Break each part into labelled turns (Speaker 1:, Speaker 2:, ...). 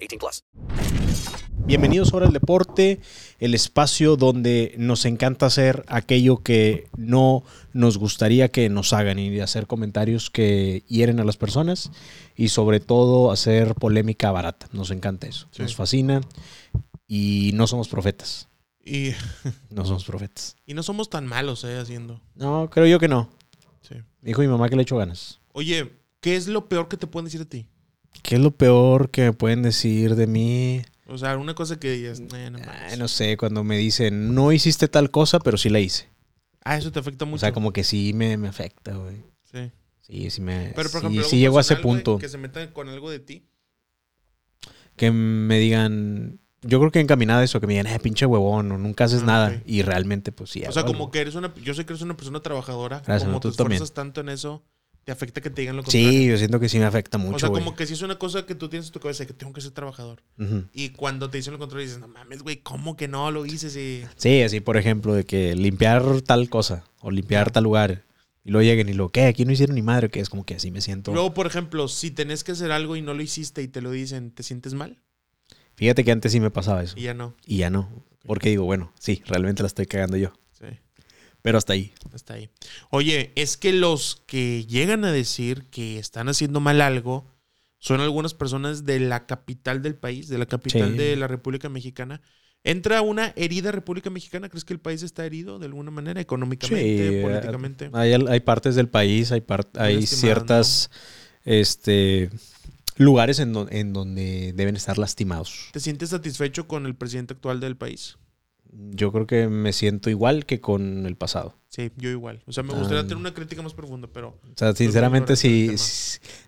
Speaker 1: 18 plus.
Speaker 2: Bienvenidos ahora al deporte, el espacio donde nos encanta hacer aquello que no nos gustaría que nos hagan y hacer comentarios que hieren a las personas y sobre todo hacer polémica barata. Nos encanta eso, nos fascina y no somos profetas.
Speaker 3: Y,
Speaker 2: No somos profetas.
Speaker 3: y no somos tan malos, eh, haciendo.
Speaker 2: No, creo yo que no.
Speaker 3: Sí.
Speaker 2: Dijo mi mamá que le echo ganas.
Speaker 3: Oye, ¿qué es lo peor que te pueden decir a ti?
Speaker 2: ¿Qué es lo peor que me pueden decir de mí?
Speaker 3: O sea, una cosa que digas, "Eh, no
Speaker 2: Ay,
Speaker 3: mames".
Speaker 2: no sé, cuando me dicen, no hiciste tal cosa, pero sí la hice.
Speaker 3: Ah, eso te afecta mucho.
Speaker 2: O sea, como que sí me, me afecta, güey.
Speaker 3: Sí.
Speaker 2: Sí, sí me.
Speaker 3: Pero, por ejemplo,
Speaker 2: sí
Speaker 3: algo
Speaker 2: llego a ese
Speaker 3: personal, güey,
Speaker 2: punto.
Speaker 3: Que se metan con algo de ti.
Speaker 2: Que me digan. Yo creo que encaminada eso, que me digan, eh, pinche huevón, o nunca haces
Speaker 3: Ah,
Speaker 2: nada. Y realmente, pues sí.
Speaker 3: o sea, como que eres una... Yo sé que eres una persona trabajadora.
Speaker 2: Gracias,
Speaker 3: como
Speaker 2: no, tú
Speaker 3: te esfuerzas
Speaker 2: también.
Speaker 3: tanto en eso, te afecta que te digan lo contrario.
Speaker 2: Sí, yo siento que sí me afecta
Speaker 3: O
Speaker 2: mucho,
Speaker 3: sea,
Speaker 2: güey.
Speaker 3: como que si es una cosa que tú tienes en tu cabeza, que tengo que ser trabajador. Y cuando te dicen lo contrario, dices, no mames, güey, ¿cómo que no lo hice? Si...
Speaker 2: Sí, así, por ejemplo, de que limpiar tal cosa, o limpiar tal lugar. Y luego lleguen y lo, ¿qué? Aquí no hicieron ni madre, que es como que así me siento.
Speaker 3: Luego, por ejemplo, si tenés que hacer algo y no lo hiciste y te lo dicen, ¿te sientes mal?
Speaker 2: Fíjate que antes sí me pasaba eso.
Speaker 3: Y ya no.
Speaker 2: Y ya no. Porque digo, bueno, sí, realmente la estoy cagando yo. Pero hasta ahí.
Speaker 3: Hasta ahí. Oye, es que los que llegan a decir que están haciendo mal algo son algunas personas de la capital del país, de la capital
Speaker 2: Sí.
Speaker 3: de la República Mexicana. ¿Entra una herida República Mexicana? ¿Crees que el país está herido de alguna manera? ¿Económicamente?
Speaker 2: Sí,
Speaker 3: ¿Políticamente?
Speaker 2: Hay, hay partes del país, hay, par- hay ciertas este, lugares en, en donde deben estar lastimados.
Speaker 3: ¿Te sientes satisfecho con el presidente actual del país?
Speaker 2: Yo creo que me siento igual que con el pasado.
Speaker 3: Sí, yo igual. O sea, me gustaría
Speaker 2: Ah.
Speaker 3: tener una crítica más profunda, pero...
Speaker 2: O sea, sinceramente, sí,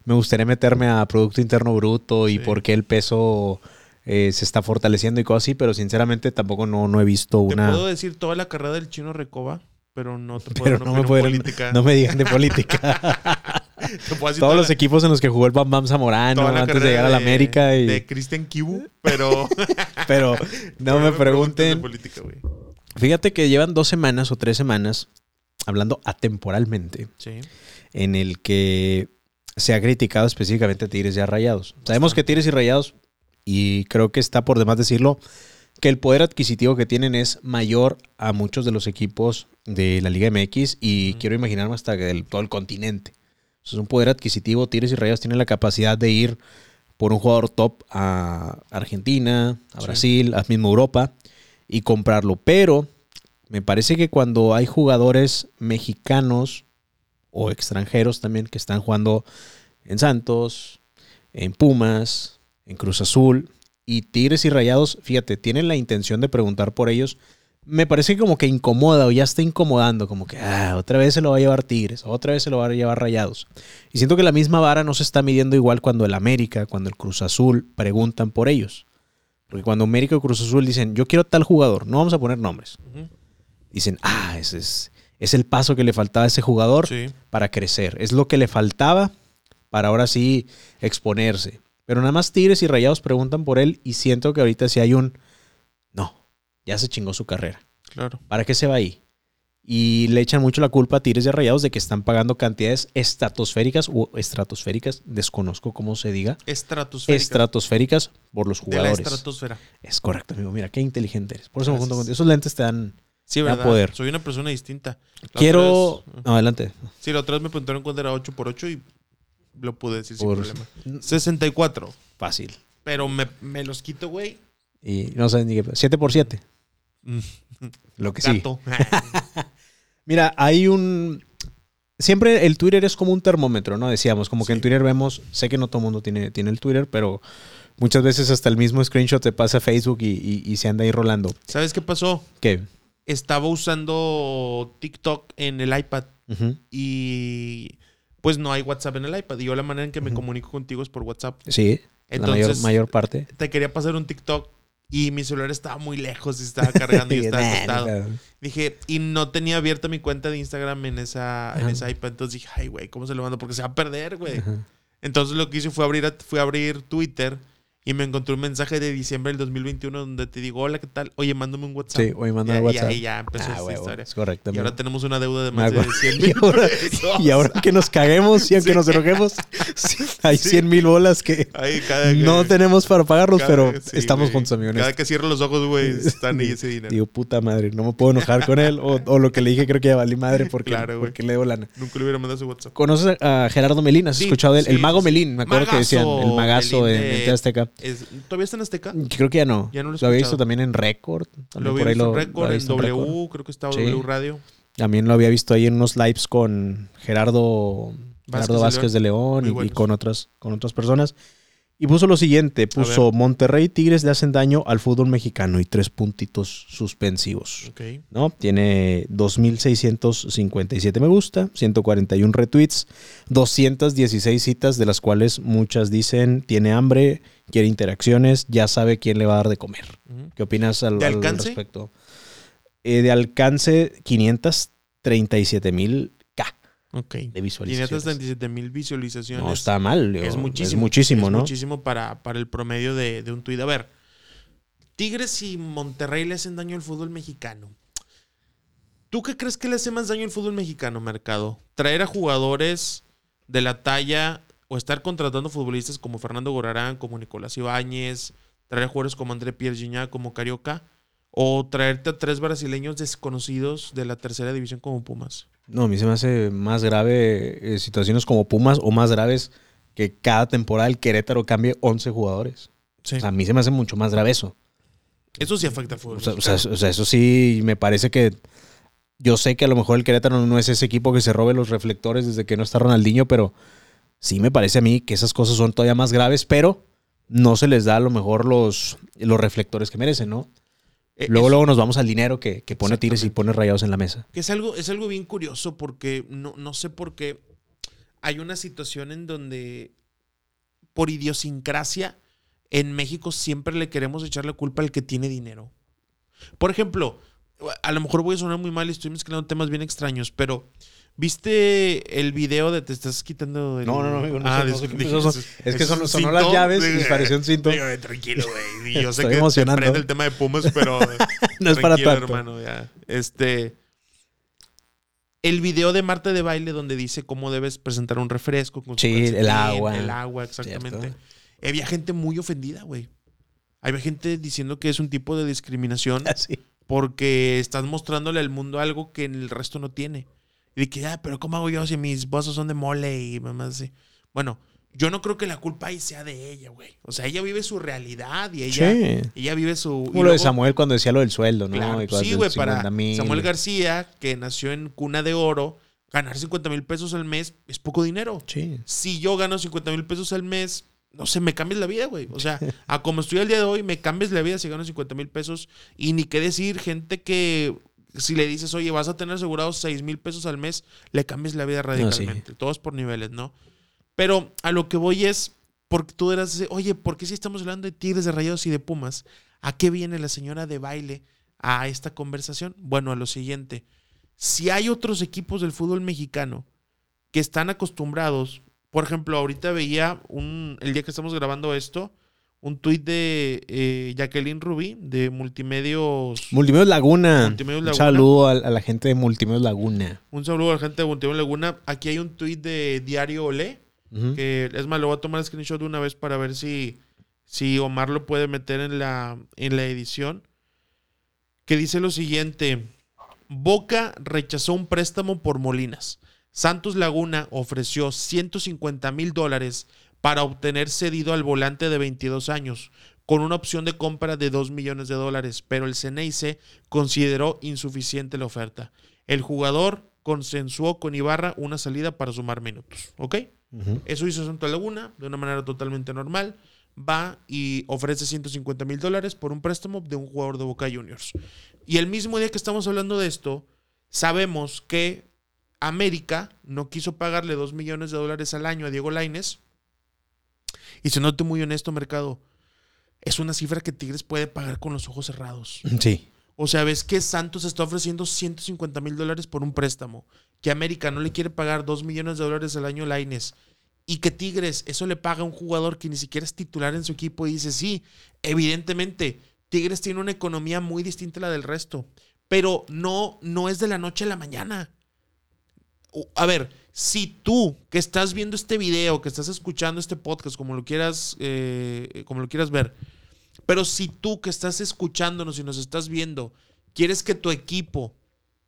Speaker 2: me gustaría meterme a Producto Interno Bruto y
Speaker 3: Sí.
Speaker 2: por qué el peso eh, se está fortaleciendo y cosas así, pero sinceramente tampoco no, no he visto
Speaker 3: Te
Speaker 2: una...
Speaker 3: puedo decir toda la carrera del chino Recoba, pero no te puedo
Speaker 2: Pero no me, pueden,
Speaker 3: política.
Speaker 2: no me digan de política. Todos
Speaker 3: toda
Speaker 2: los
Speaker 3: la-
Speaker 2: equipos en los que jugó el Bam Bam Zamorano antes de llegar a la América. Y,
Speaker 3: De Christian Kibu, pero...
Speaker 2: pero no me pregunten.
Speaker 3: política.
Speaker 2: Fíjate que llevan dos semanas o tres semanas, hablando atemporalmente,
Speaker 3: Sí.
Speaker 2: en el que se ha criticado específicamente a Tigres y a Rayados. Sabemos que Tigres y Rayados, y creo que está por demás decirlo, que el poder adquisitivo que tienen es mayor a muchos de los equipos de la Liga MX y quiero imaginarme hasta que del todo el continente. Es un poder adquisitivo. Tigres y Rayados tienen la capacidad de ir por un jugador top a Argentina, a
Speaker 3: Sí.
Speaker 2: Brasil, a mismo Europa y comprarlo. Pero me parece que cuando hay jugadores mexicanos o extranjeros también que están jugando en Santos, en Pumas, en Cruz Azul y Tigres y Rayados, fíjate, tienen la intención de preguntar por ellos. Me parece como que incomoda o ya está incomodando, como que ah, otra vez se lo va a llevar Tigres, otra vez se lo va a llevar Rayados. Y siento que la misma vara no se está midiendo igual cuando el América, cuando el Cruz Azul preguntan por ellos. Porque cuando América o Cruz Azul dicen, yo quiero tal jugador, no vamos a poner nombres. Dicen, ah, ese es, es el paso que le faltaba a ese jugador
Speaker 3: Sí.
Speaker 2: para crecer. Es lo que le faltaba para ahora sí exponerse. Pero nada más Tigres y Rayados preguntan por él y siento que ahorita sí hay un, ya se chingó su carrera.
Speaker 3: Claro.
Speaker 2: ¿Para qué se va ahí? Y le echan mucho la culpa a Tigres y a Rayados de que están pagando cantidades estratosféricas o estratosféricas, desconozco cómo se diga,
Speaker 3: Estratosférica.
Speaker 2: estratosféricas por los
Speaker 3: de la
Speaker 2: jugadores.
Speaker 3: estratosfera.
Speaker 2: Es correcto, amigo. Mira, qué inteligente eres. Por eso me junto contigo. Esos lentes te dan...
Speaker 3: Sí,
Speaker 2: Da
Speaker 3: ¿verdad?
Speaker 2: poder.
Speaker 3: Soy una persona distinta. La
Speaker 2: Quiero...
Speaker 3: vez-
Speaker 2: No, adelante.
Speaker 3: Sí, la otra vez me preguntaron cuándo era 8x8 y lo pude decir
Speaker 2: Por-
Speaker 3: sin problema. 64.
Speaker 2: Fácil.
Speaker 3: pero me, me los quito, güey.
Speaker 2: Y no sé ni qué. 7 por 7 Lo que sí. Mira, hay un. Siempre el Twitter es como un termómetro, ¿no? Decíamos, como que en Twitter vemos, sé que no todo el mundo tiene, tiene el Twitter, pero muchas veces hasta el mismo screenshot te pasa a Facebook y, y- y se anda ahí rolando.
Speaker 3: ¿Sabes qué pasó?
Speaker 2: ¿Qué?
Speaker 3: Estaba usando TikTok en el iPad y pues no hay WhatsApp en el iPad. Y yo la manera en que me comunico contigo es por WhatsApp.
Speaker 2: Sí, la mayor,
Speaker 3: Entonces-
Speaker 2: mayor parte.
Speaker 3: Te quería pasar un TikTok y mi celular estaba muy lejos y estaba cargando y estaba acostado. Dije, y no tenía abierta mi cuenta de Instagram en esa, en esa iPad. Entonces dije, ay, güey, ¿cómo se lo mando? Porque se va a perder, güey. Entonces lo que hice fue abrir, fue abrir Twitter y me encontré un mensaje de diciembre del 2021 donde te digo, hola, ¿qué tal? Oye, mándame un WhatsApp.
Speaker 2: Sí, oye, mándame
Speaker 3: Y-
Speaker 2: WhatsApp.
Speaker 3: Y ahí ya empezó
Speaker 2: Ah,
Speaker 3: esta
Speaker 2: huevo,
Speaker 3: historia.
Speaker 2: es correcto,
Speaker 3: Y ahora tenemos una deuda de más de
Speaker 2: acuerdo.
Speaker 3: 100
Speaker 2: y,
Speaker 3: mil
Speaker 2: ahora,
Speaker 3: pesos.
Speaker 2: y ahora que nos caguemos y aunque
Speaker 3: Sí.
Speaker 2: nos enojemos, sí, hay
Speaker 3: Sí.
Speaker 2: 100 mil bolas que
Speaker 3: Ahí cada que-
Speaker 2: no tenemos para pagarlos,
Speaker 3: cada-
Speaker 2: pero
Speaker 3: sí,
Speaker 2: estamos
Speaker 3: güey.
Speaker 2: juntos, amigos.
Speaker 3: Cada que cierro los ojos, güey, están ahí ese dinero.
Speaker 2: Digo, puta madre, no me puedo enojar con él. O, o lo que le dije, creo que ya valí madre porque,
Speaker 3: Claro,
Speaker 2: porque le debo lana.
Speaker 3: Nunca le hubiera mandado su WhatsApp.
Speaker 2: ¿Conoces a Gerardo Melín? ¿Has escuchado de él? El mago. Melín, me acuerdo que decían. El magazo en, en Azteca.
Speaker 3: Es- ¿Todavía está en Azteca?
Speaker 2: Creo que ya no.
Speaker 3: Ya no lo
Speaker 2: había visto también en Record.
Speaker 3: Lo vi
Speaker 2: por ahí
Speaker 3: en
Speaker 2: lo-
Speaker 3: Record,
Speaker 2: lo había
Speaker 3: en
Speaker 2: visto
Speaker 3: W, creo que estaba
Speaker 2: Sí.
Speaker 3: W Radio.
Speaker 2: También lo había visto ahí en unos lives con Gerardo Gerardo
Speaker 3: de
Speaker 2: Vázquez de
Speaker 3: León.
Speaker 2: Y- y, con otras, con otras personas. Y puso lo siguiente, puso Monterrey Tigres le hacen daño al fútbol mexicano y tres puntitos suspensivos.
Speaker 3: Ok.
Speaker 2: ¿no? Tiene 2.657 me gusta, 141 retweets, 216 citas, de las cuales muchas dicen tiene hambre, quiere interacciones, ya sabe quién le va a dar de comer. ¿Qué opinas al,
Speaker 3: ¿De
Speaker 2: al respecto? Eh, de alcance, 537 mil K
Speaker 3: Ok.
Speaker 2: de visualizaciones.
Speaker 3: 537 mil visualizaciones.
Speaker 2: No está mal.
Speaker 3: Es muchísimo.
Speaker 2: Es muchísimo,
Speaker 3: Es
Speaker 2: ¿no?
Speaker 3: muchísimo para, para el promedio de, de un tuit. A ver, Tigres y Monterrey le hacen daño al fútbol mexicano. ¿Tú qué crees que le hace más daño al fútbol mexicano, Mercado? ¿Traer a jugadores de la talla o estar contratando futbolistas como Fernando Gorarán, como Nicolás Ibáñez, traer a jugadores como André Pierre Gignac, como Carioca, o traerte a tres brasileños desconocidos de la tercera división como Pumas?
Speaker 2: No, a mí se me hace más grave eh, situaciones como Pumas o más graves que cada temporada el Querétaro cambie 11 jugadores.
Speaker 3: Sí.
Speaker 2: O sea, a mí se me hace mucho más grave eso.
Speaker 3: Eso sí afecta al fútbol.
Speaker 2: O sea, o
Speaker 3: mexicano.
Speaker 2: sea, o sea, eso sí me parece que yo sé que a lo mejor el Querétaro no es ese equipo que se robe los reflectores desde que no está Ronaldinho, pero sí me parece a mí que esas cosas son todavía más graves, pero no se les da a lo mejor los, los reflectores que merecen, ¿no?
Speaker 3: Eh,
Speaker 2: Luego, luego nos vamos al dinero que, que pone Tigres y pone rayados en la mesa.
Speaker 3: Que es algo, es algo bien curioso porque no, no sé por qué hay una situación en donde por idiosincrasia en México siempre le queremos echar la culpa al que tiene dinero. Por ejemplo, a lo mejor voy a sonar muy mal y estoy mezclando temas bien extraños, pero ¿viste el video de te estás quitando el...
Speaker 2: No, no, no, amigo, no
Speaker 3: Ah,
Speaker 2: sé, no sé
Speaker 3: dis-
Speaker 2: qué
Speaker 3: dije,
Speaker 2: pasó.
Speaker 3: ¿es-
Speaker 2: que son- sonó las llaves y pareció un cinto.
Speaker 3: digo, tranquilo, güey. Yo sé
Speaker 2: Estoy
Speaker 3: que
Speaker 2: emocionando.
Speaker 3: te el tema de Pumas, pero...
Speaker 2: No es para
Speaker 3: Tranquilo,
Speaker 2: tanto.
Speaker 3: hermano, ya. Este. El video de Marta de baile donde dice cómo debes presentar un refresco con
Speaker 2: Sí, el agua.
Speaker 3: El agua, exactamente.
Speaker 2: Cierto.
Speaker 3: Había gente muy ofendida, güey. Había gente diciendo que es un tipo de discriminación
Speaker 2: Así.
Speaker 3: porque estás mostrándole al mundo algo que el resto no tiene. Y de que, ah, pero ¿cómo hago yo si mis vasos son de mole y mamás así? Bueno, yo no creo que la culpa ahí sea de ella, güey. O sea, ella vive su realidad y ella,
Speaker 2: Sí.
Speaker 3: ella vive su... y
Speaker 2: Como lo de Samuel cuando decía lo del sueldo, ¿no?
Speaker 3: Claro, sí, güey, para
Speaker 2: 50,000.
Speaker 3: Samuel García, que nació en cuna de oro, ganar 50 mil pesos al mes es poco dinero.
Speaker 2: Sí.
Speaker 3: Si yo gano 50 mil pesos al mes, no sé, me cambias la vida, güey. O sea, a como estoy al día de hoy, me cambias la vida si gano 50 mil pesos. Y ni qué decir, gente que si le dices, oye, vas a tener asegurados 6 mil pesos al mes, le cambias la vida radicalmente. Todos por niveles, ¿no? Pero a lo que voy es, porque tú eras, oye, ¿por qué si estamos hablando de Tigres, de Rayados y de Pumas? ¿A qué viene la señora de baile a esta conversación? Bueno, a lo siguiente. Si hay otros equipos del fútbol mexicano que están acostumbrados, por ejemplo, ahorita veía un, el día que estamos grabando esto, un tuit de eh, Jacqueline Rubí de Multimedios.
Speaker 2: Multimedios Laguna.
Speaker 3: Multimedios
Speaker 2: Un saludo a, a la gente de Multimedios Laguna.
Speaker 3: un saludo a la gente de Multimedios Laguna. Aquí hay un tuit de Diario Olé. Que es más, lo voy a tomar screenshot de una vez para ver si, si Omar lo puede meter en la, en la edición. Que dice lo siguiente: Boca rechazó un préstamo por Molinas. Santos Laguna ofreció 150 mil dólares para obtener cedido al volante de 22 años, con una opción de compra de 2 millones de dólares, pero el Ceneice consideró insuficiente la oferta. El jugador consensuó con Ibarra una salida para sumar minutos, ¿ok? Eso hizo Santo Laguna de una manera totalmente normal. Va y ofrece 150 mil dólares por un préstamo de un jugador de Boca Juniors. Y el mismo día que estamos hablando de esto, sabemos que América no quiso pagarle 2 millones de dólares al año a Diego Laines. Y se note muy honesto, mercado. Es una cifra que Tigres puede pagar con los ojos cerrados.
Speaker 2: Sí.
Speaker 3: O sea, ves que Santos está ofreciendo 150 mil dólares por un préstamo, que América no le quiere pagar 2 millones de dólares al año a Laines, y que Tigres eso le paga a un jugador que ni siquiera es titular en su equipo y dice, sí, evidentemente, Tigres tiene una economía muy distinta a la del resto, pero no, no es de la noche a la mañana. A ver, si tú que estás viendo este video, que estás escuchando este podcast, como lo quieras, eh, como lo quieras ver, pero si tú que estás escuchándonos y nos estás viendo, quieres que tu equipo,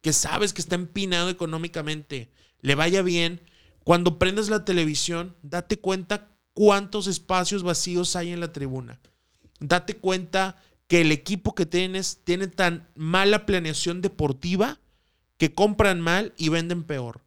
Speaker 3: que sabes que está empinado económicamente, le vaya bien, cuando prendas la televisión, date cuenta cuántos espacios vacíos hay en la tribuna. Date cuenta que el equipo que tienes tiene tan mala planeación deportiva que compran mal y venden peor.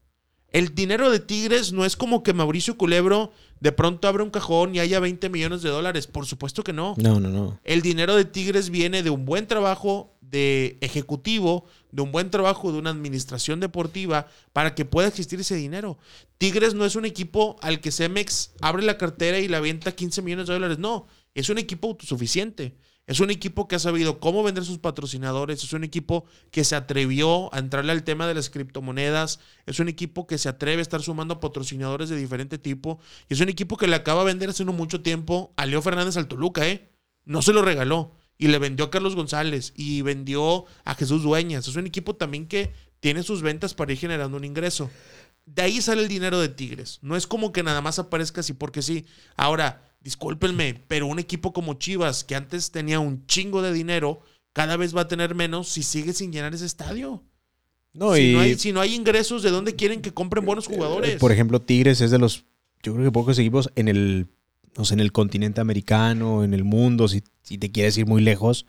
Speaker 3: El dinero de Tigres no es como que Mauricio Culebro de pronto abre un cajón y haya 20 millones de dólares. Por supuesto que no.
Speaker 2: No, no, no.
Speaker 3: El dinero de Tigres viene de un buen trabajo de ejecutivo, de un buen trabajo de una administración deportiva para que pueda existir ese dinero. Tigres no es un equipo al que Cemex abre la cartera y la venta 15 millones de dólares. No, es un equipo autosuficiente. Es un equipo que ha sabido cómo vender sus patrocinadores. Es un equipo que se atrevió a entrarle al tema de las criptomonedas. Es un equipo que se atreve a estar sumando patrocinadores de diferente tipo. Y es un equipo que le acaba de vender hace no mucho tiempo a Leo Fernández al Toluca, ¿eh? No se lo regaló. Y le vendió a Carlos González. Y vendió a Jesús Dueñas. Es un equipo también que tiene sus ventas para ir generando un ingreso. De ahí sale el dinero de Tigres. No es como que nada más aparezca así porque sí. Ahora, discúlpenme, pero un equipo como Chivas, que antes tenía un chingo de dinero, cada vez va a tener menos si sigue sin llenar ese estadio.
Speaker 2: No,
Speaker 3: si,
Speaker 2: y
Speaker 3: no hay, si no hay ingresos, ¿de dónde quieren que compren buenos jugadores?
Speaker 2: Eh, por ejemplo, Tigres es de los, yo creo que pocos equipos en el, no sé, en el continente americano, en el mundo, si, si te quieres ir muy lejos,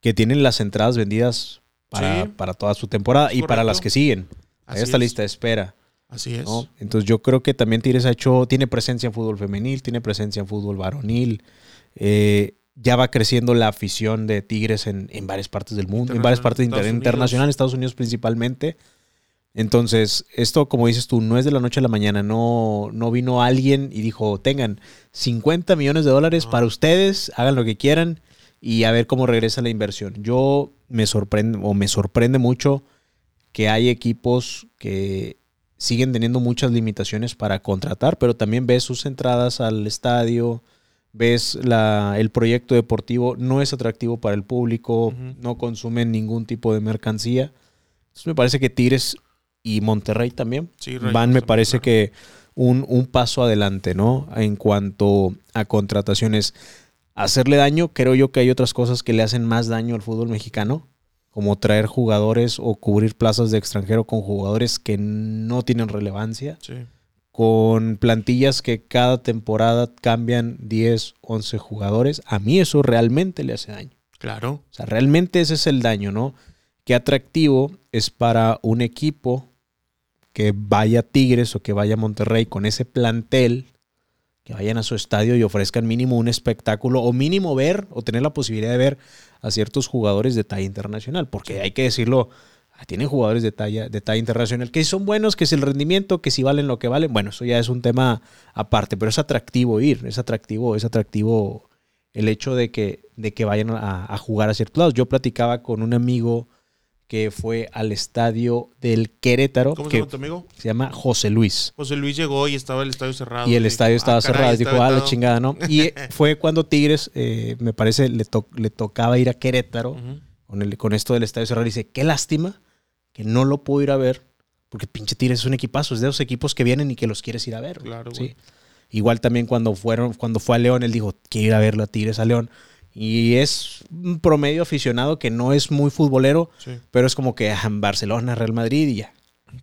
Speaker 2: que tienen las entradas vendidas para,
Speaker 3: Sí.
Speaker 2: para toda su temporada y para las que siguen. Hay
Speaker 3: Así
Speaker 2: esta
Speaker 3: es.
Speaker 2: lista de espera.
Speaker 3: Así es.
Speaker 2: ¿no? Entonces yo creo que también Tigres ha hecho, tiene presencia en fútbol femenil, tiene presencia en fútbol varonil. eh, ya va creciendo la afición de Tigres en, en varias partes del mundo, en varias partes
Speaker 3: Estados
Speaker 2: inter-
Speaker 3: Unidos.
Speaker 2: internacionales, Estados Unidos principalmente. Entonces, esto, como dices tú, no es de la noche a la mañana. No, no vino alguien y dijo, tengan 50 millones de dólares
Speaker 3: No.
Speaker 2: para ustedes, hagan lo que quieran y a ver cómo regresa la inversión. Yo me sorprende, o me sorprende mucho que hay equipos que siguen teniendo muchas limitaciones para contratar, pero también ves sus entradas al estadio, ves la, el proyecto deportivo, no es atractivo para el público, no consumen ningún tipo de mercancía. Entonces me parece que Tigres y Monterrey también
Speaker 3: Sí,
Speaker 2: van, me parece que un, un paso adelante, ¿no? En cuanto a contrataciones. Hacerle daño, creo yo que hay otras cosas que le hacen más daño al fútbol mexicano, como traer jugadores o cubrir plazas de extranjero con jugadores que no tienen relevancia,
Speaker 3: Sí.
Speaker 2: con plantillas que cada temporada cambian 10, 11 jugadores. A mí eso realmente le hace daño.
Speaker 3: Claro.
Speaker 2: O sea, realmente ese es el daño, ¿no? Qué atractivo es para un equipo que vaya a Tigres o que vaya a Monterrey con ese plantel, que vayan a su estadio y ofrezcan mínimo un espectáculo o mínimo ver o tener la posibilidad de ver a ciertos jugadores de talla internacional, porque hay que decirlo, ah, tienen jugadores de talla, de talla internacional que si son buenos, que es el rendimiento, que si valen lo que valen, bueno, eso ya es un tema aparte, pero es atractivo ir, es atractivo, es atractivo el hecho de que, de que vayan a, a jugar a ciertos lados. Yo platicaba con un amigo que fue al estadio del Querétaro,
Speaker 3: ¿Cómo se llama tu amigo?
Speaker 2: se llama José Luis.
Speaker 3: José Luis llegó y estaba el estadio cerrado.
Speaker 2: Y el estadio
Speaker 3: "Ah,
Speaker 2: estaba
Speaker 3: caray,
Speaker 2: cerrado. Dijo, ah, la
Speaker 3: vetado".
Speaker 2: chingada, ¿no? Y fue cuando Tigres, eh, me parece, le, to- le tocaba ir a Querétaro con, el, con esto del estadio cerrado. Y dice, qué lástima que no lo puedo ir a ver, porque pinche Tigres es un equipazo, es de esos equipos que vienen y que los quieres ir a ver.
Speaker 3: Claro,
Speaker 2: ¿sí? Igual también cuando fueron, cuando fue a León, él dijo, quiero ir a verlo a Tigres a León. Y es un promedio aficionado que no es muy futbolero,
Speaker 3: Sí,
Speaker 2: pero es como que ah, Barcelona, Real Madrid y ya.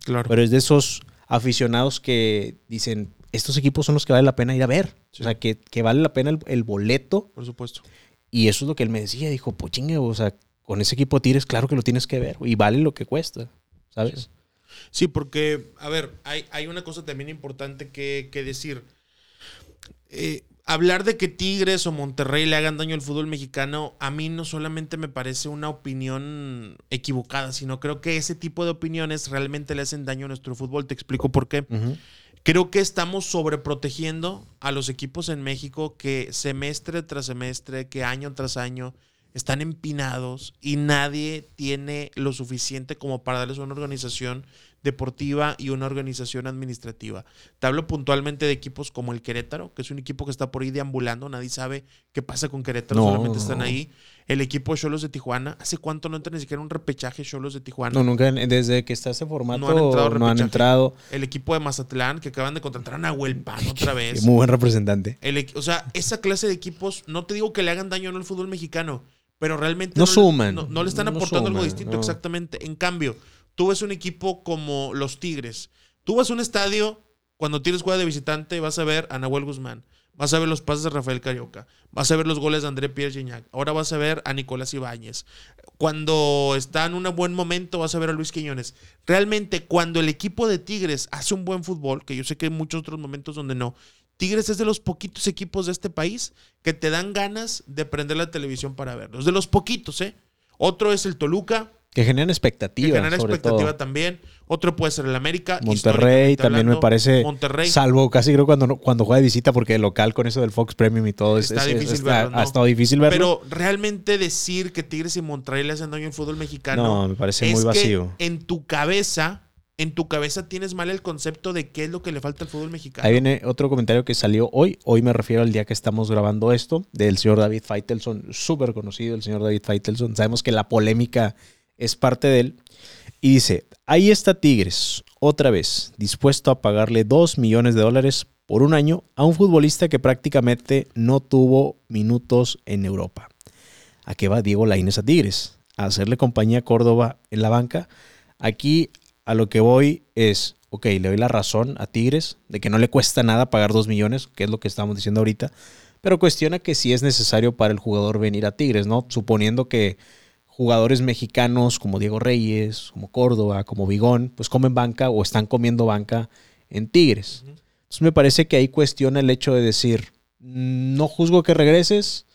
Speaker 3: claro.
Speaker 2: Pero es de esos aficionados que dicen, estos equipos son los que vale la pena ir a ver. O sea, que, que vale la pena el, el boleto.
Speaker 3: Por supuesto.
Speaker 2: Y eso es lo que él me decía. Dijo, pues chingue, o sea, con ese equipo de Tigres, claro que lo tienes que ver. Y vale lo que cuesta, ¿sabes?
Speaker 3: Sí, porque, a ver, hay, hay una cosa también importante que, que decir. Eh, hablar de que Tigres o Monterrey le hagan daño al fútbol mexicano, a mí no solamente me parece una opinión equivocada, sino creo que ese tipo de opiniones realmente le hacen daño a nuestro fútbol. Te explico por qué. Creo que estamos sobreprotegiendo a los equipos en México que semestre tras semestre, que año tras año están empinados y nadie tiene lo suficiente como para darles una organización deportiva y una organización administrativa. Te hablo puntualmente de equipos como el Querétaro, que es un equipo que está por ahí deambulando, nadie sabe qué pasa con Querétaro,
Speaker 2: No,
Speaker 3: solamente están
Speaker 2: no.
Speaker 3: ahí. El equipo de Cholos de Tijuana, ¿hace cuánto no entra ni siquiera un repechaje Cholos de Tijuana?
Speaker 2: No, nunca, desde que está este formato,
Speaker 3: No han entrado
Speaker 2: no han entrado.
Speaker 3: El equipo de Mazatlán, que acaban de contratar a Nahuel Pan otra vez.
Speaker 2: Muy buen representante.
Speaker 3: El o sea, esa clase de equipos, no te digo que le hagan daño no al fútbol mexicano, pero realmente
Speaker 2: No
Speaker 3: le-
Speaker 2: suman,
Speaker 3: No, no le están
Speaker 2: no
Speaker 3: aportando algo distinto,
Speaker 2: no.
Speaker 3: exactamente. En cambio, tú ves un equipo como los Tigres. Tú vas a un estadio, cuando tienes juega de visitante, vas a ver a Nahuel Guzmán. Vas a ver los pases de Rafael Carioca. Vas a ver los goles de André Pierre Gignac. Ahora vas a ver a Nicolás Ibáñez. Cuando está en un buen momento, vas a ver a Luis Quiñones. Realmente, cuando el equipo de Tigres hace un buen fútbol, que yo sé que hay muchos otros momentos donde no, Tigres es de los poquitos equipos de este país que te dan ganas de prender la televisión para verlos. De los poquitos, ¿eh? Otro es el Toluca,
Speaker 2: Que generan
Speaker 3: que
Speaker 2: expectativa.
Speaker 3: genera
Speaker 2: sobre
Speaker 3: expectativa
Speaker 2: todo.
Speaker 3: también. Otro puede ser el América.
Speaker 2: Monterrey también me parece.
Speaker 3: Monterrey.
Speaker 2: Salvo casi creo cuando, cuando juega de visita, porque de local con eso del Fox Premium y todo. es-
Speaker 3: Está
Speaker 2: es-
Speaker 3: difícil
Speaker 2: está-
Speaker 3: verlo, ¿no?
Speaker 2: Ha estado difícil verlo.
Speaker 3: Pero realmente decir que Tigres y Monterrey le hacen daño al fútbol mexicano.
Speaker 2: No, me parece
Speaker 3: es
Speaker 2: muy
Speaker 3: que
Speaker 2: vacío.
Speaker 3: en tu cabeza, en tu cabeza tienes mal el concepto de qué es lo que le falta al fútbol mexicano.
Speaker 2: Ahí viene otro comentario que salió hoy. Hoy me refiero al día que estamos grabando esto, del señor David Feitelson, súper conocido el señor David Feitelson. Sabemos que la polémica es parte de él. Y dice, ahí está Tigres, otra vez, dispuesto a pagarle 2 millones de dólares por un año a un futbolista que prácticamente no tuvo minutos en Europa. ¿A qué va Diego Lainez a Tigres? A hacerle compañía a Córdoba en la banca. Aquí a lo que voy es, ok, le doy la razón a Tigres de que no le cuesta nada pagar 2 millones, que es lo que estamos diciendo ahorita, pero cuestiona que si es necesario para el jugador venir a Tigres, ¿no? Suponiendo que jugadores mexicanos como Diego Reyes, como Córdoba, como Vigón, pues comen banca o están comiendo banca en Tigres. Entonces me parece que ahí cuestiona el hecho de decir, no juzgo que regreses,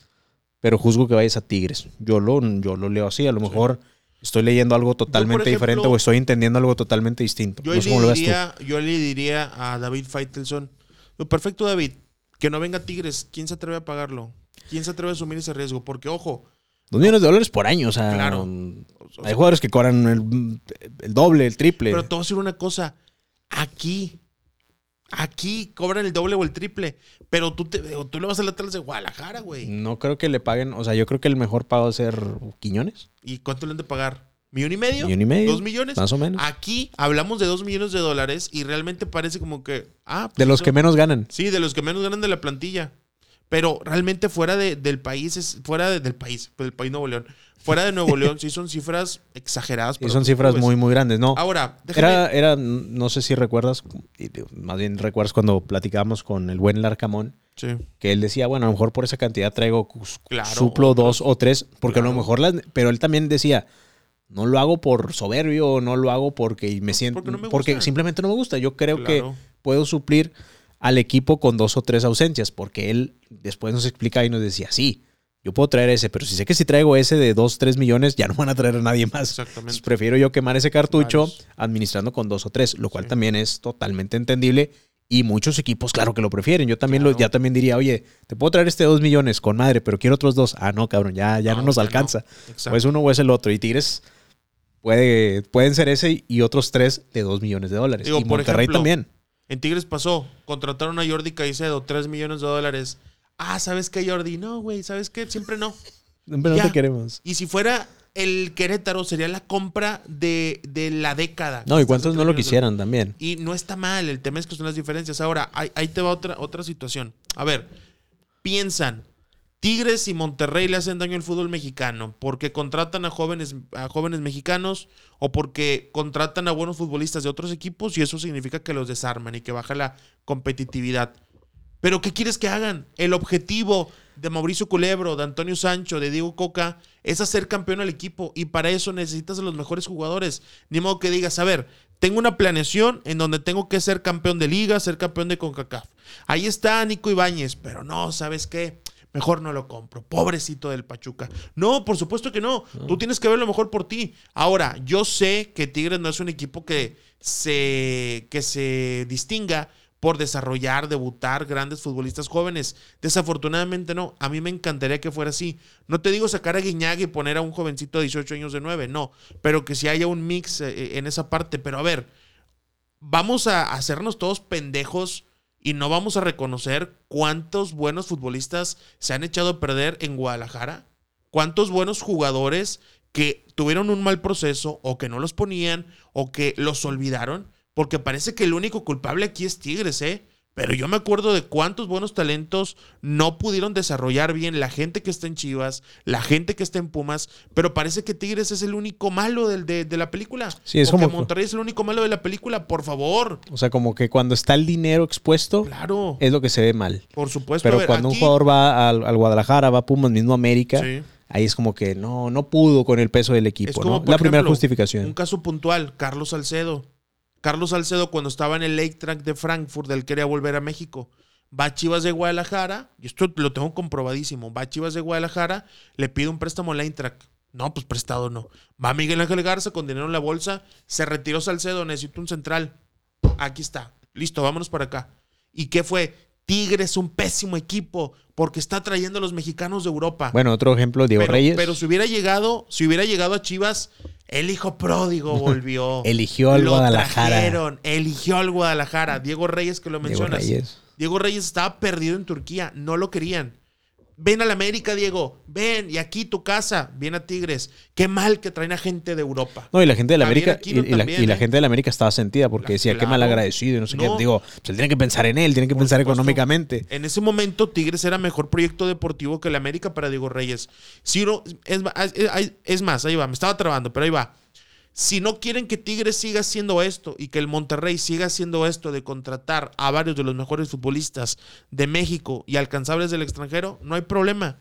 Speaker 2: pero juzgo que vayas a Tigres. Yo lo, yo lo leo así, a lo mejor estoy leyendo algo totalmente
Speaker 3: ejemplo,
Speaker 2: diferente o estoy entendiendo algo totalmente distinto.
Speaker 3: Yo,
Speaker 2: no sé
Speaker 3: le diría, yo le diría a David Feitelson, lo perfecto David, que no venga Tigres, ¿quién se atreve a pagarlo? ¿Quién se atreve a asumir ese riesgo? Porque, ojo,
Speaker 2: Dos millones de dólares por año, o sea,
Speaker 3: Claro.
Speaker 2: o hay jugadores que cobran el, el doble, el triple.
Speaker 3: pero te voy a decir una cosa, aquí, aquí cobran el doble o el triple, pero tú, te, o tú le vas a la Atlas de Guadalajara, güey.
Speaker 2: No creo que le paguen, o sea, yo creo que el mejor pago va a ser Quiñones.
Speaker 3: ¿Y cuánto le han de pagar? ¿Millón y medio?
Speaker 2: Millón y medio,
Speaker 3: ¿Dos millones?
Speaker 2: más o menos.
Speaker 3: Aquí hablamos de dos millones de dólares y realmente parece como que... Ah, pues
Speaker 2: De los
Speaker 3: eso-
Speaker 2: que menos ganan.
Speaker 3: Sí, de los que menos ganan de la plantilla. Pero realmente fuera de- del país, es, fuera de- del país, pues, del país Nuevo León, fuera de Nuevo León, sí son cifras exageradas.
Speaker 2: Y son cifras
Speaker 3: ves.
Speaker 2: muy, muy grandes, ¿no?
Speaker 3: Ahora, déjame,
Speaker 2: Era, era, no sé si recuerdas, más bien recuerdas cuando platicábamos con el buen Larcamón,
Speaker 3: Sí.
Speaker 2: que él decía, bueno, a lo mejor por esa cantidad traigo,
Speaker 3: Claro,
Speaker 2: suplo dos o tres, porque a lo mejor las, pero él también decía, no lo hago por soberbio, no lo hago porque me siento,
Speaker 3: porque no me
Speaker 2: porque
Speaker 3: gusta.
Speaker 2: simplemente no me gusta. Yo creo que puedo suplir al equipo con dos o tres ausencias, porque él después nos explica y nos decía, sí, yo puedo traer ese, pero si sé que si traigo ese de dos, tres millones, ya no van a traer a nadie más. Entonces,
Speaker 3: Exactamente.
Speaker 2: prefiero yo quemar ese cartucho
Speaker 3: Varios.
Speaker 2: administrando con dos o tres, lo cual
Speaker 3: Sí.
Speaker 2: también es totalmente entendible. Y muchos equipos, claro que lo prefieren. Yo también lo, ya también diría, oye, te puedo traer este dos millones con madre, pero quiero otros dos. Ah, no, cabrón, ya, ya no,
Speaker 3: No,
Speaker 2: nos
Speaker 3: ya
Speaker 2: alcanza.
Speaker 3: no.
Speaker 2: O es uno o es el otro. Y Tigres puede, pueden ser ese y otros tres de dos millones de dólares.
Speaker 3: Digo,
Speaker 2: y
Speaker 3: por
Speaker 2: Monterrey
Speaker 3: ejemplo,
Speaker 2: también.
Speaker 3: En Tigres pasó, contrataron a Jordi Caicedo, 3 millones de dólares. Ah, ¿sabes qué, Jordi? No, güey, ¿sabes qué? Siempre no.
Speaker 2: Pero no
Speaker 3: Ya.
Speaker 2: te queremos.
Speaker 3: Y si fuera el Querétaro, sería la compra de, de la década.
Speaker 2: No, y cuántos no lo
Speaker 3: de-
Speaker 2: quisieran también.
Speaker 3: Y no está mal, el tema es que son las diferencias. Ahora, ahí, ahí te va otra, otra situación. A ver, piensan, Tigres y Monterrey le hacen daño al fútbol mexicano porque contratan a jóvenes, a jóvenes mexicanos o porque contratan a buenos futbolistas de otros equipos y eso significa que los desarman y que baja la competitividad. Pero ¿qué quieres que hagan? El objetivo de Mauricio Culebro, de Antonio Sancho, de Diego Coca es hacer campeón al equipo y para eso necesitas a los mejores jugadores. Ni modo que digas, a ver, tengo una planeación en donde tengo que ser campeón de liga, ser campeón de CONCACAF. Ahí está Nico Ibáñez, pero no, ¿sabes qué? Mejor no lo compro. Pobrecito del Pachuca. No, por supuesto que no. Tú tienes que ver lo mejor por ti. Ahora, yo sé que Tigres no es un equipo que se, que se distinga por desarrollar, debutar grandes futbolistas jóvenes. Desafortunadamente no. A mí me encantaría que fuera así. No te digo sacar a Guiñaga y poner a un jovencito de 18 años de 9, no. Pero que si haya un mix eh, en esa parte. Pero a ver, vamos a hacernos todos pendejos y no vamos a reconocer cuántos buenos futbolistas se han echado a perder en Guadalajara. Cuántos buenos jugadores que tuvieron un mal proceso o que no los ponían o que los olvidaron. Porque parece que el único culpable aquí es Tigres, ¿eh? Pero yo me acuerdo de cuántos buenos talentos no pudieron desarrollar bien la gente que está en Chivas, la gente que está en Pumas, pero parece que Tigres es el único malo del, de, de la película.
Speaker 2: Sí, es
Speaker 3: o
Speaker 2: como-
Speaker 3: que Monterrey es el único malo de la película, por favor.
Speaker 2: O sea, como que cuando está el dinero expuesto,
Speaker 3: Claro,
Speaker 2: es lo que se ve mal.
Speaker 3: por supuesto.
Speaker 2: Pero
Speaker 3: ver,
Speaker 2: cuando un jugador va al, al Guadalajara, va a Pumas, mismo América,
Speaker 3: Sí.
Speaker 2: ahí es como que no, no pudo con el peso del
Speaker 3: Es
Speaker 2: equipo,
Speaker 3: como,
Speaker 2: ¿no? La primera justificación.
Speaker 3: Un caso puntual, Carlos Salcedo. Carlos Salcedo, cuando estaba en el Lake Track de Frankfurt, él quería volver a México. Va a Chivas de Guadalajara, y esto lo tengo comprobadísimo. Va a Chivas de Guadalajara, le pide un préstamo al Eintracht. No, pues prestado no. Va Miguel Ángel Garza con dinero en la bolsa, se retiró Salcedo, necesito un central. Aquí está. Listo, vámonos para acá. ¿Y qué fue? Tigres, un pésimo equipo, porque está trayendo a los mexicanos de Europa
Speaker 2: Bueno, otro ejemplo, Diego
Speaker 3: pero,
Speaker 2: Reyes.
Speaker 3: pero si hubiera llegado, si hubiera llegado a Chivas, el hijo pródigo volvió.
Speaker 2: Eligió al
Speaker 3: Lo
Speaker 2: Guadalajara.
Speaker 3: trajeron, eligió al Guadalajara. Diego Reyes, que lo
Speaker 2: Diego
Speaker 3: mencionas.
Speaker 2: Reyes.
Speaker 3: Diego Reyes estaba perdido en Turquía, no lo querían. Ven a la América, Diego. Ven, y aquí tu casa. Ven a Tigres. Qué mal que traen a gente de Europa.
Speaker 2: No, y la gente de la
Speaker 3: Javier
Speaker 2: América, y, y la, y la
Speaker 3: ¿eh?
Speaker 2: gente de la América estaba sentida porque
Speaker 3: La-
Speaker 2: decía, qué mal agradecido y no sé
Speaker 3: No.
Speaker 2: qué. Digo, pues él tiene que pensar en él, tiene que
Speaker 3: Por
Speaker 2: pensar
Speaker 3: supuesto.
Speaker 2: económicamente.
Speaker 3: En ese momento, Tigres era mejor proyecto deportivo que el América para Diego Reyes. Si no- es, ma- es- es- es más, ahí va, me estaba trabando, pero ahí va. Si no quieren que Tigres siga haciendo esto y que el Monterrey siga haciendo esto de contratar a varios de los mejores futbolistas de México y alcanzables del extranjero, no hay problema.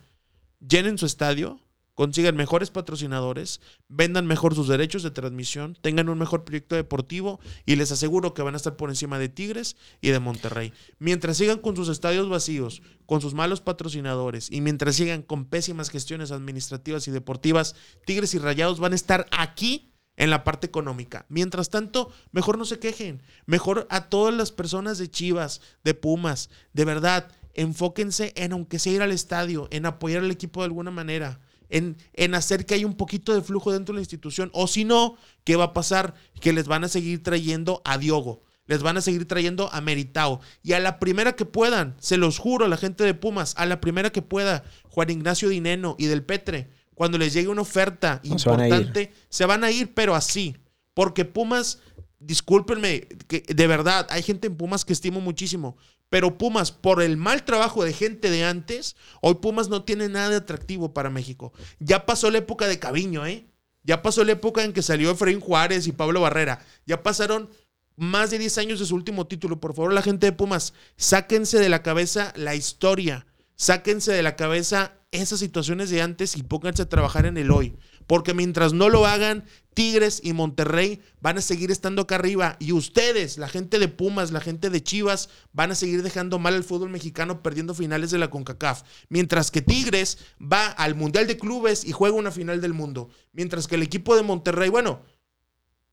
Speaker 3: Llenen su estadio, consigan mejores patrocinadores, vendan mejor sus derechos de transmisión, tengan un mejor proyecto deportivo y les aseguro que van a estar por encima de Tigres y de Monterrey. Mientras sigan con sus estadios vacíos, con sus malos patrocinadores y mientras sigan con pésimas gestiones administrativas y deportivas, Tigres y Rayados van a estar aquí en la parte económica. Mientras tanto, mejor no se quejen. Mejor a todas las personas de Chivas, de Pumas, de verdad, enfóquense en, aunque sea ir al estadio, en apoyar al equipo de alguna manera. En, en hacer que haya un poquito de flujo dentro de la institución. O si no, ¿qué va a pasar? Que les van a seguir trayendo a Diogo. Les van a seguir trayendo a Meritao. Y a la primera que puedan, se los juro a la gente de Pumas, a la primera que pueda, Juan Ignacio Dineno y del Petre, cuando les llegue una oferta
Speaker 2: se van
Speaker 3: importante, se van a ir, pero así. Porque Pumas, discúlpenme, que de verdad, hay gente en Pumas que estimo muchísimo. Pero Pumas, por el mal trabajo de gente de antes, hoy Pumas no tiene nada de atractivo para México. Ya pasó la época de Caviño, ¿eh? Ya pasó la época en que salió Efraín Juárez y Pablo Barrera. Ya pasaron más de 10 años de su último título. Por favor, la gente de Pumas, sáquense de la cabeza la historia. Sáquense de la cabeza esas situaciones de antes y pónganse a trabajar en el hoy. Porque mientras no lo hagan, Tigres y Monterrey van a seguir estando acá arriba. Y ustedes, la gente de Pumas, la gente de Chivas, van a seguir dejando mal al fútbol mexicano perdiendo finales de la CONCACAF. Mientras que Tigres va al Mundial de Clubes y juega una final del mundo. Mientras que el equipo de Monterrey, bueno,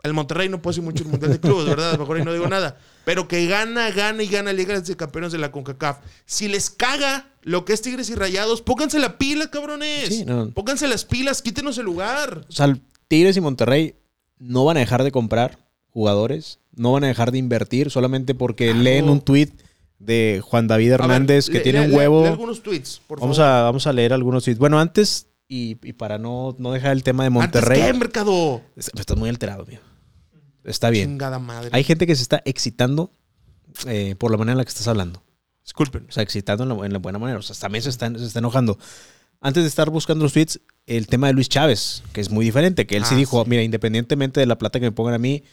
Speaker 3: el Monterrey no puede ser mucho el Mundial de Clubes, ¿verdad? A lo mejor ahí no digo nada. Pero que gana, gana y gana Liga de Campeones de la CONCACAF. Si les caga lo que es Tigres y Rayados, pónganse la pila, cabrones.
Speaker 2: Sí, no.
Speaker 3: Pónganse las pilas, quítenos el lugar.
Speaker 2: O sea, Tigres y Monterrey no van a dejar de comprar jugadores, no van a dejar de invertir solamente porque
Speaker 3: Claro.
Speaker 2: leen un tuit de Juan David
Speaker 3: ver,
Speaker 2: Hernández que
Speaker 3: le-
Speaker 2: tiene
Speaker 3: le-
Speaker 2: un
Speaker 3: le-
Speaker 2: huevo.
Speaker 3: lee algunos tweets, por
Speaker 2: vamos,
Speaker 3: favor.
Speaker 2: a, vamos a leer algunos tweets. Bueno, antes, y, y para no, no dejar el tema de Monterrey.
Speaker 3: ¿Antes qué, mercado?
Speaker 2: Es- Estás muy alterado, mío. Está bien.
Speaker 3: Chingada madre.
Speaker 2: Hay gente que se está excitando eh, por la manera en la que estás hablando.
Speaker 3: Disculpen.
Speaker 2: O sea, excitando en la, en la buena manera. O sea, también se está, se está enojando. Antes de estar buscando los tweets, el tema de Luis Chávez, que es muy diferente, que él sí
Speaker 3: Ah,
Speaker 2: dijo,
Speaker 3: sí.
Speaker 2: mira, independientemente de la plata que me pongan a mí,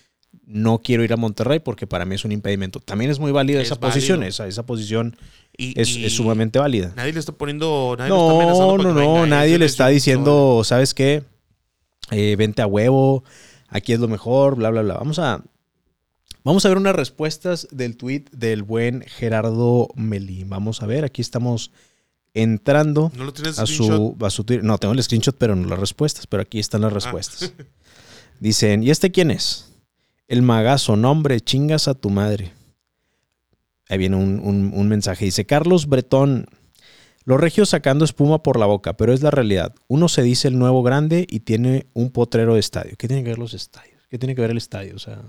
Speaker 2: no quiero ir a Monterrey porque para mí es un impedimento. También es muy válida
Speaker 3: Es
Speaker 2: esa posición, esa, esa posición
Speaker 3: Y,
Speaker 2: es,
Speaker 3: y
Speaker 2: es sumamente válida.
Speaker 3: Nadie le está poniendo. Nadie lo está
Speaker 2: No, no, no,
Speaker 3: y
Speaker 2: nadie le está diciendo, ¿sabes qué? Eh, vente a huevo, aquí es lo mejor, bla, bla, bla. Vamos a, vamos a ver unas respuestas del tweet del buen Gerardo Meli. Vamos a ver, aquí estamos entrando
Speaker 3: ¿No lo tienes
Speaker 2: a su, a su Twitter. No, tengo el screenshot, pero no las respuestas, pero aquí están
Speaker 3: Ah.
Speaker 2: las respuestas. Dicen, ¿y este quién es? El magazo, nombre, chingas a tu madre. Ahí viene un, un- un mensaje. Dice, Carlos Bretón, los regios sacando espuma por la boca, pero es la realidad. Uno se dice el nuevo grande y tiene un potrero de estadio. ¿Qué tiene que ver los estadios? ¿Qué tiene que ver el estadio? O sea,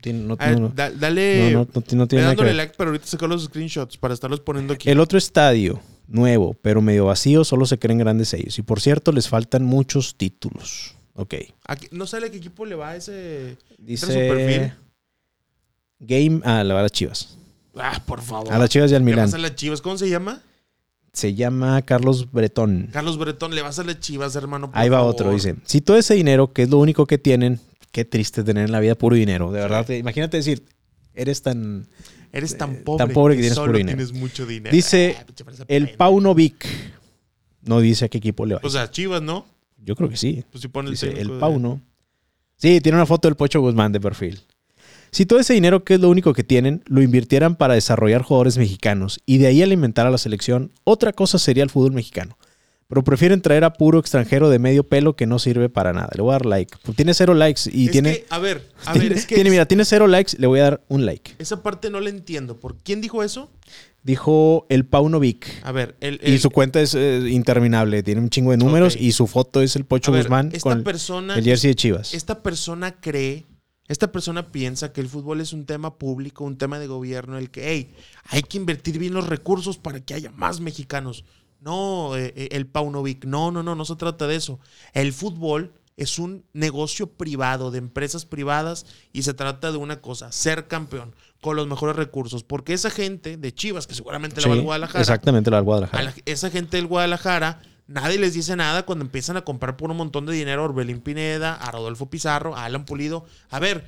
Speaker 2: tiene- no,
Speaker 3: A ver,
Speaker 2: no-
Speaker 3: da- dale.
Speaker 2: no- no- tiene nada que ver.
Speaker 3: like, pero ahorita sacar los screenshots para estarlos poniendo aquí.
Speaker 2: El otro estadio, nuevo, pero medio vacío, solo se creen grandes ellos. Y por cierto, les faltan muchos títulos. Ok.
Speaker 3: Aquí- no sale a qué equipo le va ese.
Speaker 2: Dice. Game. Ah, la va a las chivas.
Speaker 3: Ah, por favor.
Speaker 2: A las chivas y al
Speaker 3: Le
Speaker 2: Milán.
Speaker 3: vas a las chivas. ¿Cómo se llama?
Speaker 2: Se llama Carlos Bretón.
Speaker 3: Carlos Bretón, le vas a las chivas, hermano.
Speaker 2: Ahí va
Speaker 3: favor.
Speaker 2: otro, dice. Si todo ese dinero, que es lo único que tienen, qué triste tener en la vida puro dinero. De verdad, te- imagínate decir, eres tan.
Speaker 3: Eres tan
Speaker 2: Eh,
Speaker 3: pobre.
Speaker 2: tan pobre que tienes
Speaker 3: solo
Speaker 2: puro dinero.
Speaker 3: tienes mucho dinero.
Speaker 2: Dice
Speaker 3: Ah,
Speaker 2: el
Speaker 3: pendeja.
Speaker 2: Paunovic. No dice a qué equipo le va.
Speaker 3: O sea, chivas, ¿no?
Speaker 2: Yo creo que sí.
Speaker 3: Pues si pone el
Speaker 2: Dice el
Speaker 3: de-
Speaker 2: Pauno. Sí, tiene una foto del Pocho Guzmán de perfil. Si todo ese dinero, que es lo único que tienen, lo invirtieran para desarrollar jugadores mexicanos y de ahí alimentar a la selección, otra cosa sería el fútbol mexicano. Pero prefieren traer a puro extranjero de medio pelo que no sirve para nada. Le voy a dar like. Pues tiene cero likes y
Speaker 3: Es
Speaker 2: tiene,
Speaker 3: que, a ver, a
Speaker 2: tiene,
Speaker 3: ver, es que
Speaker 2: tiene,
Speaker 3: es-
Speaker 2: mira, tiene cero likes, le voy a dar un like.
Speaker 3: esa parte no la entiendo. ¿Por quién dijo eso?
Speaker 2: Dijo el Paunovic.
Speaker 3: A ver, el,
Speaker 2: Y su cuenta es eh, interminable, tiene un chingo de números y su foto es el Pocho
Speaker 3: a ver,
Speaker 2: Guzmán
Speaker 3: esta
Speaker 2: con
Speaker 3: persona,
Speaker 2: el jersey de Chivas.
Speaker 3: esta persona cree, esta persona piensa que el fútbol es un tema público, un tema de gobierno, el que, hey, hay que invertir bien los recursos para que haya más mexicanos. No, eh, eh, el Paunovic, no, no, no, no se trata de eso. El fútbol es un negocio privado, de empresas privadas, y se trata de una cosa, ser campeón con los mejores recursos. Porque esa gente de Chivas, que seguramente la va al Guadalajara,
Speaker 2: Exactamente, la del
Speaker 3: a
Speaker 2: Guadalajara.
Speaker 3: la- esa gente del Guadalajara, nadie les dice nada cuando empiezan a comprar por un montón de dinero a Orbelín Pineda, a Rodolfo Pizarro, a Alan Pulido. A ver,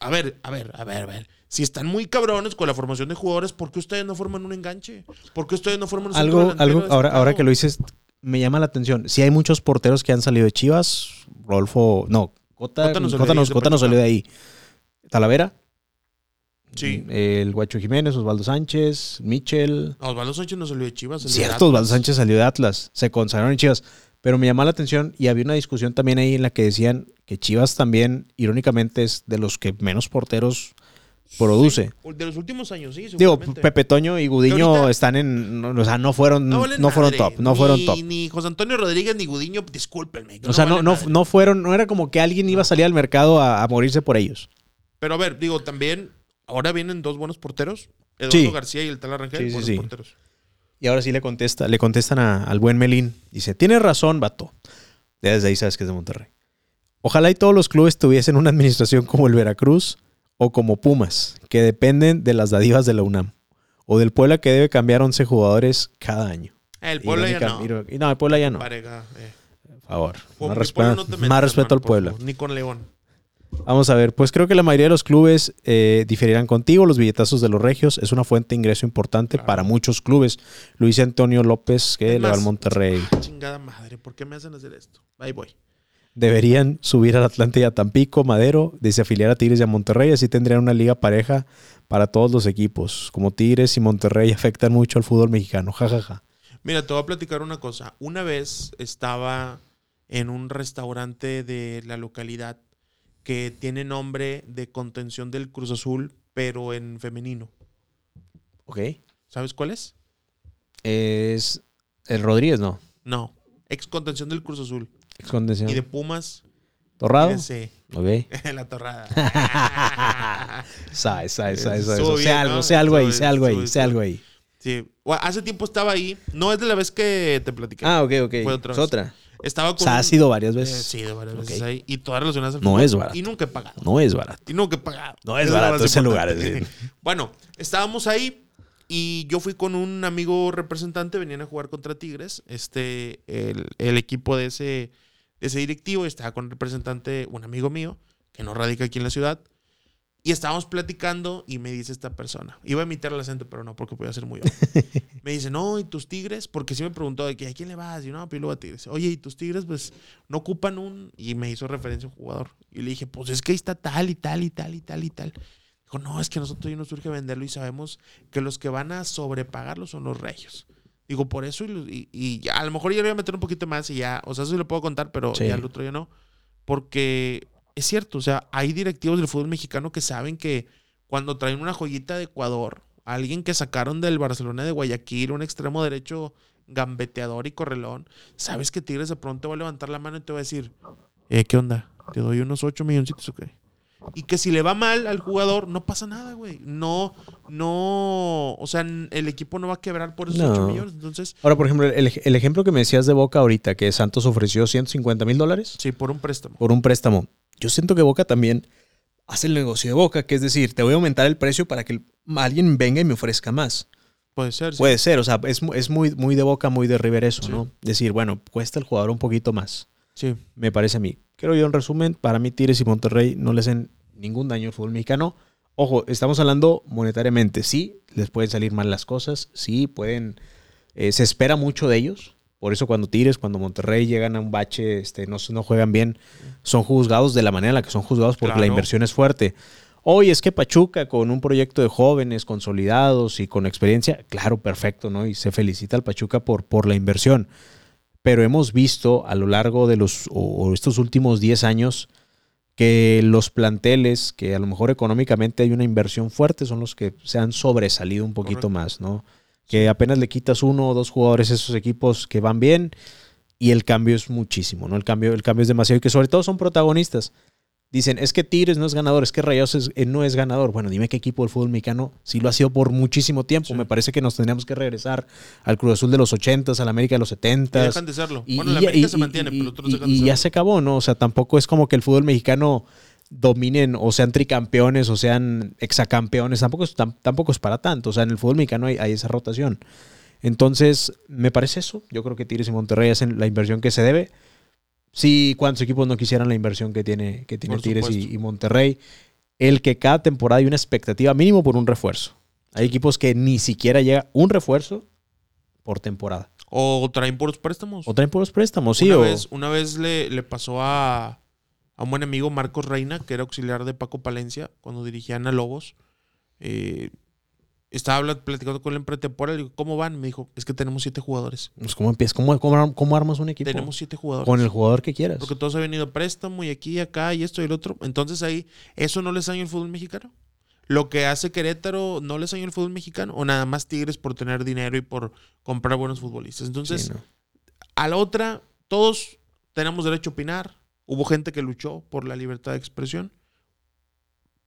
Speaker 3: a ver, a ver, a ver, a ver. Si están muy cabrones con la formación de jugadores, ¿por qué ustedes no forman un enganche? ¿Por qué ustedes no forman un
Speaker 2: Algo, algo ahora, ahora que lo dices, me llama la atención. Si hay muchos porteros que han salido de Chivas, Rodolfo, no, Cota,
Speaker 3: Cota no
Speaker 2: Cota salió de ahí. Talavera,
Speaker 3: Sí.
Speaker 2: el Guacho Jiménez, Osvaldo Sánchez, Michel.
Speaker 3: No, Osvaldo Sánchez no salió de Chivas. salió de
Speaker 2: Cierto, Osvaldo. Sánchez salió de Atlas, se consagraron en Chivas. Pero me llamó la atención y había una discusión también ahí en la que decían que Chivas también, irónicamente, es de los que menos porteros produce.
Speaker 3: De los últimos años, sí.
Speaker 2: Digo. Pepe Toño y Gudiño
Speaker 3: ahorita-
Speaker 2: están en. no, o sea, no fueron, no,
Speaker 3: valen
Speaker 2: fueron
Speaker 3: madre.
Speaker 2: top. No
Speaker 3: Ni-
Speaker 2: fueron top.
Speaker 3: Ni José Antonio Rodríguez ni Gudiño, discúlpenme.
Speaker 2: O sea, no, no, no fueron, no era como que alguien iba a salir al mercado a, a morirse por ellos.
Speaker 3: Pero a ver, digo, también ahora vienen dos buenos porteros. Eduardo
Speaker 2: Sí.
Speaker 3: García y el tal Rangel,
Speaker 2: Sí, sí,
Speaker 3: buenos
Speaker 2: sí.
Speaker 3: porteros.
Speaker 2: Y ahora sí le contesta, le contestan a- al buen Melín. Dice, tienes razón, vato. Ya desde ahí sabes que es de Monterrey. Ojalá y todos los clubes tuviesen una administración como el Veracruz o como Pumas, que dependen de las dadivas de la UNAM. O del Puebla que debe cambiar 11 jugadores cada año.
Speaker 3: El Puebla ya no.
Speaker 2: y no, el Puebla ya no.
Speaker 3: Pareja, eh.
Speaker 2: Por favor. Más,
Speaker 3: no
Speaker 2: respeto
Speaker 3: hermano,
Speaker 2: al Puebla.
Speaker 3: Ni con León.
Speaker 2: Vamos a ver, pues creo que la mayoría de los clubes eh, diferirán contigo. Los billetazos de los regios es una fuente de ingreso importante
Speaker 3: Claro.
Speaker 2: para muchos clubes. Luis Antonio López, que le va al Monterrey.
Speaker 3: ah, chingada madre, ¿por qué me hacen hacer esto? Ahí voy.
Speaker 2: Deberían subir al Atlante y a Tampico, Madero, desafiliar a Tigres y a Monterrey. Así tendrían una liga pareja para todos los equipos. Como Tigres y Monterrey afectan mucho al fútbol mexicano. Ja, ja, ja.
Speaker 3: Mira, te voy a platicar una cosa. Una vez estaba en un restaurante de la localidad que tiene nombre de contención del Cruz Azul, pero en femenino.
Speaker 2: Ok.
Speaker 3: ¿Sabes cuál es?
Speaker 2: Es el Rodríguez, ¿no?
Speaker 3: No. Ex contención del Cruz Azul.
Speaker 2: Ex contención.
Speaker 3: Y de Pumas.
Speaker 2: ¿Torrado?
Speaker 3: Sí.
Speaker 2: Ok.
Speaker 3: la torrada.
Speaker 2: Sabe, sabe, sabe, sabe. Sé algo,
Speaker 3: ¿no?
Speaker 2: sé algo ahí, sé algo ahí, sé algo ahí.
Speaker 3: Sí. Hace tiempo estaba ahí. No es de la vez que te platiqué.
Speaker 2: Ah, ok, ok.
Speaker 3: Fue otra
Speaker 2: Es otra.
Speaker 3: Estaba
Speaker 2: O sea, ha
Speaker 3: un-
Speaker 2: sido varias
Speaker 3: eh,
Speaker 2: veces.
Speaker 3: sí, de varias veces ahí. Y todas relacionadas al
Speaker 2: No
Speaker 3: fútbol.
Speaker 2: es barato.
Speaker 3: Y nunca he pagado.
Speaker 2: No es barato.
Speaker 3: Y nunca he pagado.
Speaker 2: No es barato ese lugar. es.
Speaker 3: Bueno, estábamos ahí Y yo fui con un amigo representante, venían a jugar contra Tigres, este, el, el equipo de ese, de ese directivo, estaba con representante, un amigo mío, que no radica aquí en la ciudad. Y estábamos platicando y me dice esta persona, iba a imitar el acento, pero no, porque podía ser muy obvio. me dice, no, ¿y tus tigres? Porque sí me preguntó de que, ¿a quién le vas? Y yo, no, pues a tigres. Oye, ¿y tus tigres? Pues no ocupan un... Y me hizo referencia a un jugador. Y le dije, pues es que ahí está tal y tal y tal y tal y tal. Dijo, no, es que a nosotros ya nos surge venderlo y sabemos que los que van a sobrepagarlo son los regios. Digo, por eso, y, y- a lo mejor yo le voy a meter un poquito más y ya, o sea, eso sí lo puedo contar, pero
Speaker 2: Sí.
Speaker 3: ya el otro ya no. Porque es cierto, o sea, hay directivos del fútbol mexicano que saben que cuando traen una joyita de Ecuador, alguien que sacaron del Barcelona de Guayaquil, un extremo derecho gambeteador y correlón, sabes que Tigres de pronto va a levantar la mano y te va a decir, eh, ¿qué onda? Te doy unos 8 milloncitos, ok. Y que si le va mal al jugador, no pasa nada, güey. No, no, o sea, el equipo no va a quebrar por esos
Speaker 2: No.
Speaker 3: 8 millones. Entonces,
Speaker 2: Ahora, por ejemplo, el, el ejemplo que me decías de Boca ahorita, que Santos ofreció 150 mil dólares
Speaker 3: sí, por un préstamo.
Speaker 2: por un préstamo. Yo siento que Boca también hace el negocio de Boca, que es decir, te voy a aumentar el precio para que alguien venga y me ofrezca más.
Speaker 3: Puede ser. sí.
Speaker 2: Puede ser, o sea, es, es muy, muy de Boca, muy de River eso,
Speaker 3: Sí.
Speaker 2: ¿no? Decir, bueno, cuesta el jugador un poquito más,
Speaker 3: Sí.
Speaker 2: me parece a mí. Creo yo, en resumen, para mí Tigres y Monterrey no le hacen ningún daño al fútbol mexicano. Ojo, estamos hablando monetariamente, sí, les pueden salir mal las cosas, sí, pueden, eh, se espera mucho de ellos. Por eso cuando Tigres, cuando Monterrey llegan a un bache, este, no, no juegan bien, son juzgados de la manera en la que son juzgados porque la inversión es fuerte. Hoy es que Pachuca, con un proyecto de jóvenes consolidados y con experiencia, claro, perfecto, ¿no? Y se felicita al Pachuca por, por la inversión. Pero hemos visto a lo largo de los o o estos últimos 10 años que los planteles, que a lo mejor económicamente hay una inversión fuerte, son los que se han sobresalido un poquito
Speaker 3: Correcto.
Speaker 2: más, ¿no? Que apenas le quitas uno o dos jugadores a esos equipos que van bien y el cambio es muchísimo, ¿no? El cambio, el cambio es demasiado y que sobre todo son protagonistas. Dicen, es que Tigres no es ganador, es que Rayados es- eh, no es ganador. Bueno, dime qué equipo del fútbol mexicano sí lo ha sido por muchísimo tiempo.
Speaker 3: Sí.
Speaker 2: Me parece que nos tendríamos que regresar al Cruz Azul de los 80s, al América de los
Speaker 3: Y
Speaker 2: 70s.
Speaker 3: dejan de serlo.
Speaker 2: Y,
Speaker 3: bueno, la América
Speaker 2: y-
Speaker 3: se mantiene, pero otros dejan de
Speaker 2: y ya
Speaker 3: serlo.
Speaker 2: se acabó, ¿no? O sea, tampoco es como que el fútbol mexicano dominen o sean tricampeones o sean exacampeones. Tampoco es, tam- tampoco es para tanto. O sea, en el fútbol mexicano hay, hay esa rotación. Entonces, me parece eso. Yo creo que Tigres y Monterrey hacen la inversión que se debe. Sí, cuántos equipos no quisieran la inversión que tiene, que tiene
Speaker 3: Por
Speaker 2: Tigres y, Monterrey. El que cada temporada hay una expectativa mínimo por un refuerzo. Hay equipos que ni siquiera llega un refuerzo por temporada.
Speaker 3: O traen puros préstamos.
Speaker 2: O traen puros préstamos, sí.
Speaker 3: una,
Speaker 2: o-
Speaker 3: vez, una vez le, le pasó a, a un buen amigo Marcos Reina, que era auxiliar de Paco Palencia, cuando dirigían a Lobos. Eh, estaba platicando con él en pretemporada. Le digo, ¿cómo van? Me dijo, es que tenemos siete jugadores.
Speaker 2: Pues, ¿Cómo empiezas? ¿Cómo, cómo, ar- cómo armas un equipo?
Speaker 3: Tenemos siete jugadores.
Speaker 2: Con el jugador que quieras.
Speaker 3: Porque todos han venido a préstamo y aquí, acá y esto y el otro. Entonces ahí, ¿eso no les daña el fútbol mexicano? Lo que hace Querétaro no les daña el fútbol mexicano. O nada más Tigres por tener dinero y por comprar buenos futbolistas. Entonces,
Speaker 2: Sí, ¿no?
Speaker 3: a la otra, todos tenemos derecho a opinar. Hubo gente que luchó por la libertad de expresión.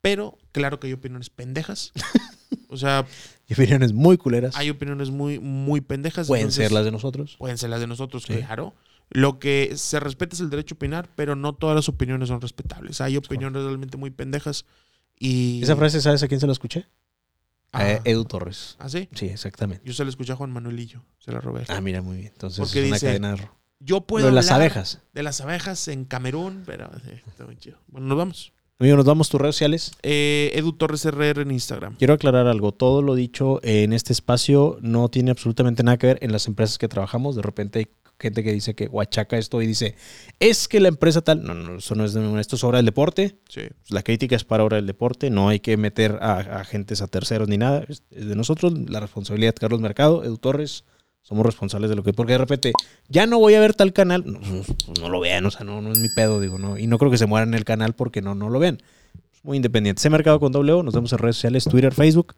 Speaker 3: Pero claro que hay opiniones pendejas. o sea,
Speaker 2: Y opiniones muy culeras.
Speaker 3: hay opiniones muy, muy pendejas.
Speaker 2: Pueden
Speaker 3: entonces-
Speaker 2: ser las de nosotros.
Speaker 3: Pueden ser las de nosotros,
Speaker 2: Sí.
Speaker 3: claro. Lo que se respeta es el derecho a opinar, pero no todas las opiniones son respetables. Hay opiniones realmente muy pendejas. Y.
Speaker 2: Esa frase, ¿sabes a quién se la escuché?
Speaker 3: Ah,
Speaker 2: A Edu Torres.
Speaker 3: ¿Ah, sí?
Speaker 2: Sí, exactamente.
Speaker 3: Yo se la escuché a Juan Manuelillo. Se la robé.
Speaker 2: Ah, mira, muy bien. Entonces
Speaker 3: Porque
Speaker 2: es una
Speaker 3: dice,
Speaker 2: cadena.
Speaker 3: Yo puedo
Speaker 2: de las abejas.
Speaker 3: De las abejas en Camerún, pero sí, está muy chido. Bueno, nos vamos.
Speaker 2: Amigo, nos vamos tus redes sociales.
Speaker 3: Eh, Edu Torres RR en Instagram.
Speaker 2: Quiero aclarar algo. Todo lo dicho en este espacio no tiene absolutamente nada que ver en las empresas que trabajamos. De repente hay gente que dice que guachaca esto y dice, es que la empresa tal. No, no, eso no es de esto es obra del deporte.
Speaker 3: Sí.
Speaker 2: La crítica es para obra del deporte. No hay que meter a, a agentes a terceros ni nada. Es, es de nosotros. La responsabilidad de Carlos Mercado, Edu Torres. Somos responsables de lo que. Porque de repente, ya no voy a ver tal canal. No, no, lo vean, o sea, no, no es mi pedo, digo, no. Y no creo que se mueran en el canal porque no, no lo vean. Muy independiente. Ese mercado con O. Nos vemos en redes sociales: Twitter, Facebook,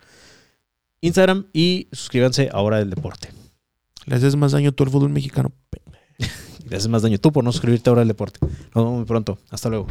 Speaker 2: Instagram y suscríbanse a Hora del Deporte.
Speaker 3: Le haces más daño a todo el fútbol mexicano.
Speaker 2: Le haces más daño tú por no suscribirte a Hora del Deporte. Nos vemos muy pronto. Hasta luego.